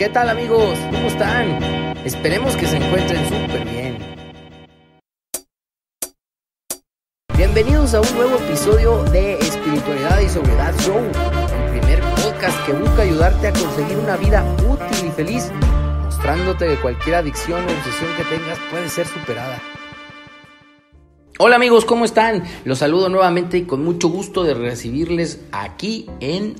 ¿Qué tal amigos? ¿Cómo están? Esperemos que se encuentren súper bien. Bienvenidos a un nuevo episodio de Espiritualidad y Sobriedad Show, el primer podcast que busca ayudarte a conseguir una vida útil y feliz, mostrándote que cualquier adicción o obsesión que tengas puede ser superada. Hola amigos, ¿cómo están? Los saludo nuevamente y con mucho gusto de recibirles aquí en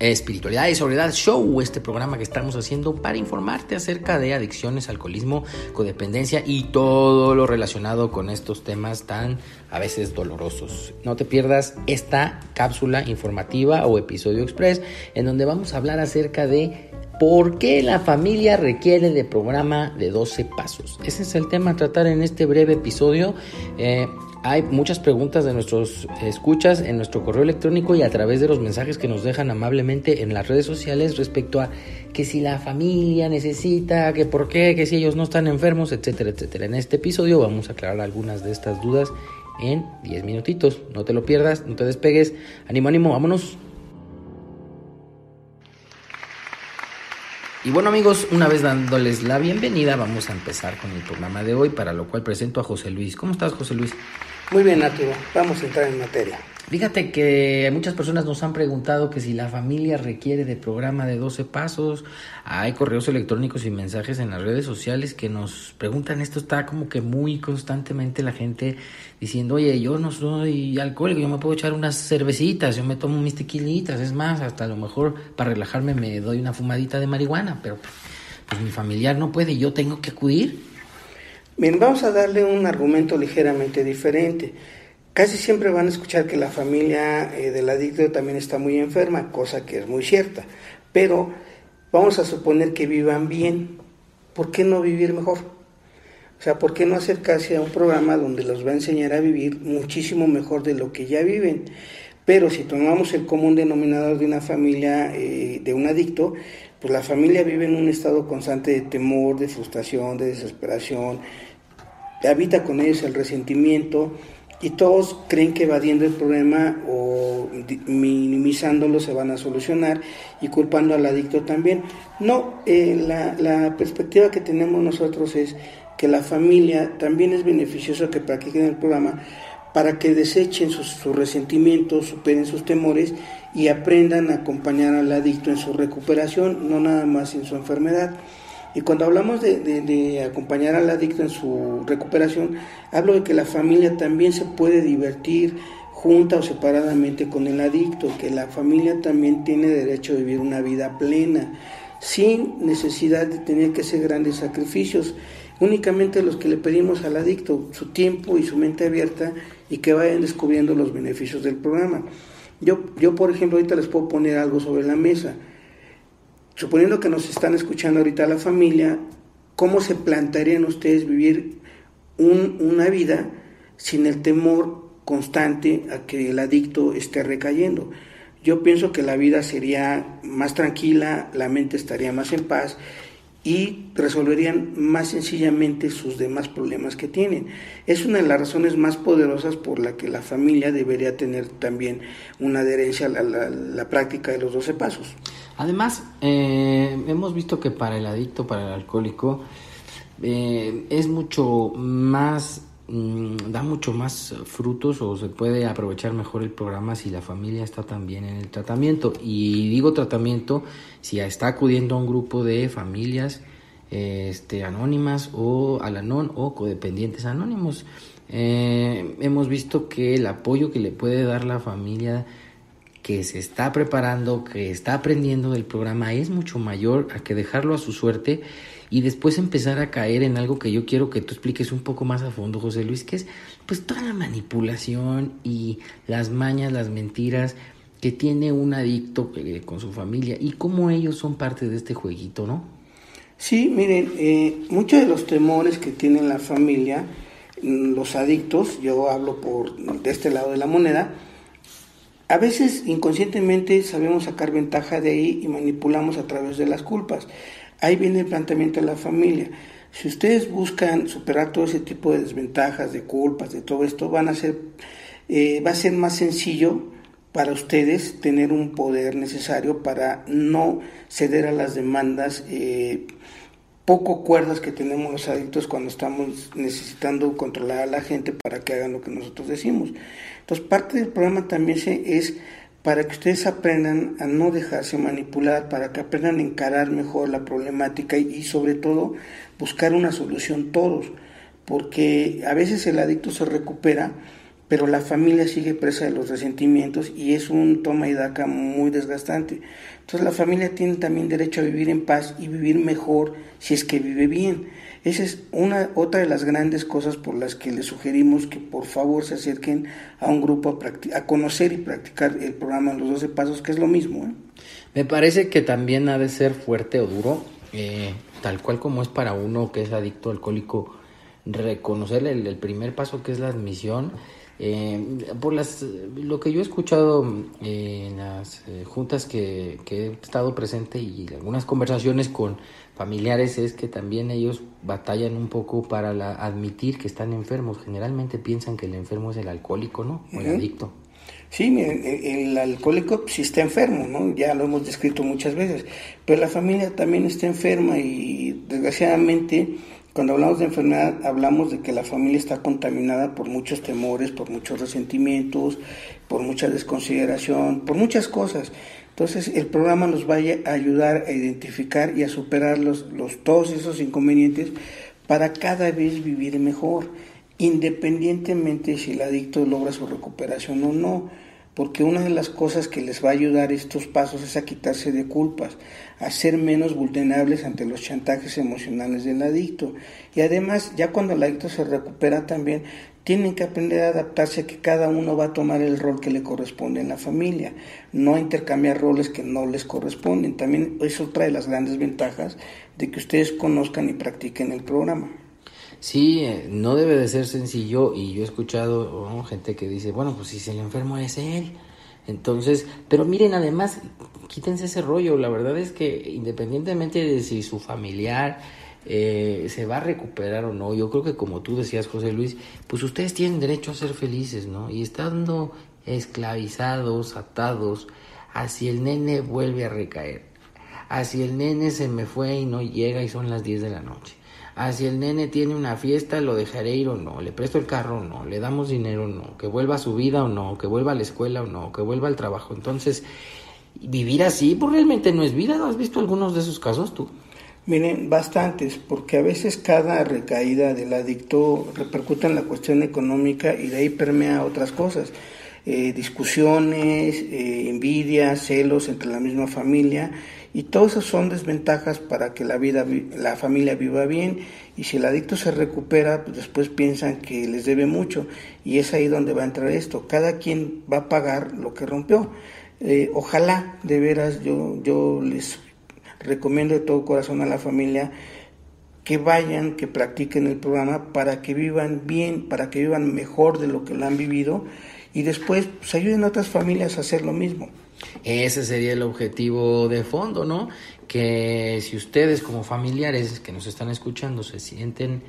Espiritualidad y Sobriedad Show, este programa que estamos haciendo para informarte acerca de adicciones, alcoholismo, codependencia y todo lo relacionado con estos temas tan a veces dolorosos. No te pierdas esta cápsula informativa o episodio express en donde vamos a hablar acerca de por qué la familia requiere de programa de 12 pasos. Ese es el tema a tratar en este breve episodio. Eh, hay muchas preguntas de nuestros escuchas en nuestro correo electrónico y a través de los mensajes que nos dejan amablemente en las redes sociales respecto a que si la familia necesita, que por qué, que si ellos no están enfermos, etcétera, etcétera. En este episodio vamos a aclarar algunas de estas dudas en 10 minutitos. No te lo pierdas, no te despegues. Ánimo, ánimo, vámonos. Y bueno amigos, una vez dándoles la bienvenida, vamos a empezar con el programa de hoy, para lo cual presento a José Luis. ¿Cómo estás José Luis? Muy bien, Arturo. Vamos a entrar en materia. Fíjate que muchas personas nos han preguntado que si la familia requiere de programa de 12 pasos. Hay correos electrónicos y mensajes en las redes sociales que nos preguntan esto. Está como que muy constantemente la gente diciendo, oye, yo no soy alcohólico, yo me puedo echar unas cervecitas, yo me tomo mis tequilitas. Es más, hasta a lo mejor para relajarme me doy una fumadita de marihuana, pero pues mi familiar no puede, yo tengo que acudir. Bien, vamos a darle un argumento ligeramente diferente. Casi siempre van a escuchar que la familia eh, del adicto también está muy enferma, cosa que es muy cierta. Pero vamos a suponer que vivan bien. ¿Por qué no vivir mejor? O sea, ¿por qué no acercarse a un programa donde los va a enseñar a vivir muchísimo mejor de lo que ya viven? Pero si tomamos el común denominador de una familia, eh, de un adicto, pues la familia vive en un estado constante de temor, de frustración, de desesperación, habita con ellos el resentimiento y todos creen que evadiendo el problema o minimizándolo se van a solucionar y culpando al adicto también. No, eh, la, la, perspectiva que tenemos nosotros es que la familia también es beneficioso que practiquen el programa para que desechen sus, sus resentimientos, superen sus temores y aprendan a acompañar al adicto en su recuperación, no nada más en su enfermedad. Y cuando hablamos de, acompañar al adicto en su recuperación, hablo de que la familia también se puede divertir junta o separadamente con el adicto, que la familia también tiene derecho a vivir una vida plena, sin necesidad de tener que hacer grandes sacrificios. Únicamente los que le pedimos al adicto su tiempo y su mente abierta y que vayan descubriendo los beneficios del programa. Yo, yo por ejemplo, ahorita les puedo poner algo sobre la mesa suponiendo que nos están escuchando ahorita la familia, ¿cómo se plantearían ustedes vivir una vida sin el temor constante a que el adicto esté recayendo? Yo pienso que la vida sería más tranquila, la mente estaría más en paz y resolverían más sencillamente sus demás problemas que tienen. Es una de las razones más poderosas por la que la familia debería tener también una adherencia a la, práctica de los 12 pasos. Además, eh, hemos visto que para el adicto, para el alcohólico, eh, es mucho más, da mucho más frutos o se puede aprovechar mejor el programa si la familia está también en el tratamiento. Y digo tratamiento si está acudiendo a un grupo de familias este, anónimas o Alanon o codependientes anónimos. Eh, hemos visto que el apoyo que le puede dar la familia que se está preparando, que está aprendiendo del programa es mucho mayor a que dejarlo a su suerte y después empezar a caer en algo que yo quiero que tú expliques un poco más a fondo, José Luis, que es pues toda la manipulación y las mañas, las mentiras que tiene un adicto con su familia y cómo ellos son parte de este jueguito, ¿no? Sí, miren, eh, muchos de los temores que tiene la familia, mm, los adictos, yo hablo por de este lado de la moneda, a veces inconscientemente sabemos sacar ventaja de ahí y manipulamos a través de las culpas. Ahí viene el planteamiento de la familia. Si ustedes buscan superar todo ese tipo de desventajas, de culpas, de todo esto, van a ser, eh, va a ser más sencillo para ustedes tener un poder necesario para no ceder a las demandas eh, poco cuerdas que tenemos los adictos cuando estamos necesitando controlar a la gente para que hagan lo que nosotros decimos. Entonces, parte del programa también es para que ustedes aprendan a no dejarse manipular, para que aprendan a encarar mejor la problemática y sobre todo buscar una solución todos, porque a veces el adicto se recupera, pero la familia sigue presa de los resentimientos y es un toma y daca muy desgastante. Entonces la familia tiene también derecho a vivir en paz y vivir mejor si es que vive bien. Esa es una otra de las grandes cosas por las que les sugerimos que por favor se acerquen a un grupo a, a conocer y practicar el programa Los 12 Pasos, que es lo mismo. ¿eh? Me parece que también ha de ser fuerte o duro, eh, tal cual como es para uno que es adicto alcohólico, reconocer el, primer paso que es la admisión eh, por las, lo que yo he escuchado eh, en las juntas que, he estado presente y algunas conversaciones con familiares es que también ellos batallan un poco para admitir que están enfermos. Generalmente piensan que el enfermo es el alcohólico, ¿no? O el adicto. Sí, el, alcohólico sí está enfermo, ¿no? Ya lo hemos descrito muchas veces, pero la familia también está enferma y desgraciadamente cuando hablamos de enfermedad, hablamos de que la familia está contaminada por muchos temores, por muchos resentimientos, por mucha desconsideración, por muchas cosas. Entonces, el programa nos va a ayudar a identificar y a superar los, los, todos esos inconvenientes para cada vez vivir mejor, independientemente si el adicto logra su recuperación o no porque una de las cosas que les va a ayudar estos pasos es a quitarse de culpas, a ser menos vulnerables ante los chantajes emocionales del adicto. Y además, ya cuando el adicto se recupera también, tienen que aprender a adaptarse a que cada uno va a tomar el rol que le corresponde en la familia, no intercambiar roles que no les corresponden. También es otra de las grandes ventajas de que ustedes conozcan y practiquen el programa. Sí, eh, no debe de ser sencillo y yo he escuchado gente que dice, bueno, pues si el enfermo es él. Entonces, pero miren, además, quítense ese rollo. La verdad es que independientemente de si su familiar eh, se va a recuperar o no, yo creo que como tú decías, José Luis, pues ustedes tienen derecho a ser felices, ¿no? Y estando esclavizados, atados, así el nene vuelve a recaer, así el nene se me fue y no llega y son las 10 de la noche ah, si el nene tiene una fiesta, lo dejaré ir o no, le presto el carro o no, le damos dinero o no, que vuelva a su vida o no, que vuelva a la escuela o no, que vuelva al trabajo. Entonces, vivir así, pues realmente no es vida. ¿Has visto algunos de esos casos tú? Miren, bastantes, porque a veces cada recaída del adicto repercute en la cuestión económica y de ahí permea otras cosas. Eh, discusiones, eh, envidia, celos entre la misma familia y todas esas son desventajas para que la vida la familia viva bien. Y si el adicto se recupera pues después piensan que les debe mucho. Y es ahí donde va a entrar esto. Cada quien va a pagar lo que rompió. Eh, ojalá de veras yo yo les recomiendo de todo corazón a la familia que vayan, que practiquen el programa para que vivan bien, para que vivan mejor de lo que lo han vivido. Y después pues, ayuden a otras familias a hacer lo mismo. Ese sería el objetivo de fondo, ¿no? Que si ustedes como familiares que nos están escuchando se sienten,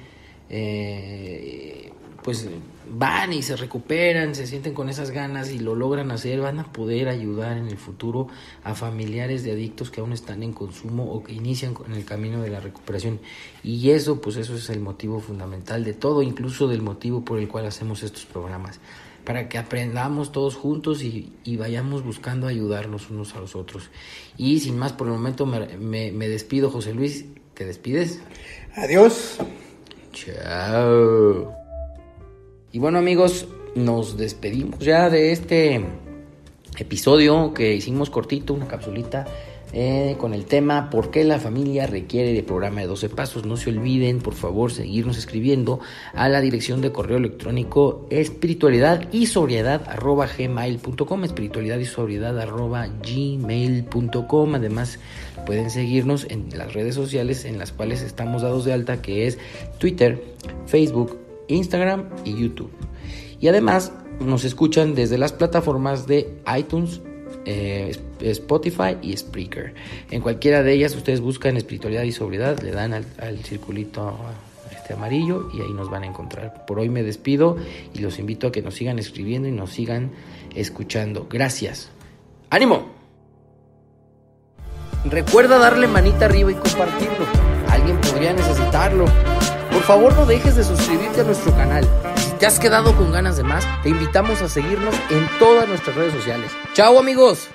eh, pues van y se recuperan, se sienten con esas ganas y lo logran hacer, van a poder ayudar en el futuro a familiares de adictos que aún están en consumo o que inician en el camino de la recuperación. Y eso, pues eso es el motivo fundamental de todo, incluso del motivo por el cual hacemos estos programas para que aprendamos todos juntos y, vayamos buscando ayudarnos unos a los otros. Y sin más, por el momento me, me despido, José Luis. ¿Te despides? Adiós. Chao. Y bueno amigos, nos despedimos ya de este episodio que hicimos cortito, una capsulita eh, con el tema ¿Por qué la familia requiere de programa de 12 pasos? No se olviden, por favor, seguirnos escribiendo a la dirección de correo electrónico espiritualidad y sobriedad arroba gmail.com espiritualidad y sobriedad arroba gmail.com además pueden seguirnos en las redes sociales en las cuales estamos dados de alta que es Twitter, Facebook, Instagram y YouTube y además nos escuchan desde las plataformas de iTunes, eh, Spotify y Spreaker. En cualquiera de ellas ustedes buscan espiritualidad y sobriedad, le dan al, circulito este amarillo y ahí nos van a encontrar. Por hoy me despido y los invito a que nos sigan escribiendo y nos sigan escuchando. Gracias. ¡Ánimo! Recuerda darle manita arriba y compartirlo. Alguien podría necesitarlo. Por favor no dejes de suscribirte a nuestro canal. Te has quedado con ganas de más, te invitamos a seguirnos en todas nuestras redes sociales. ¡Chao amigos!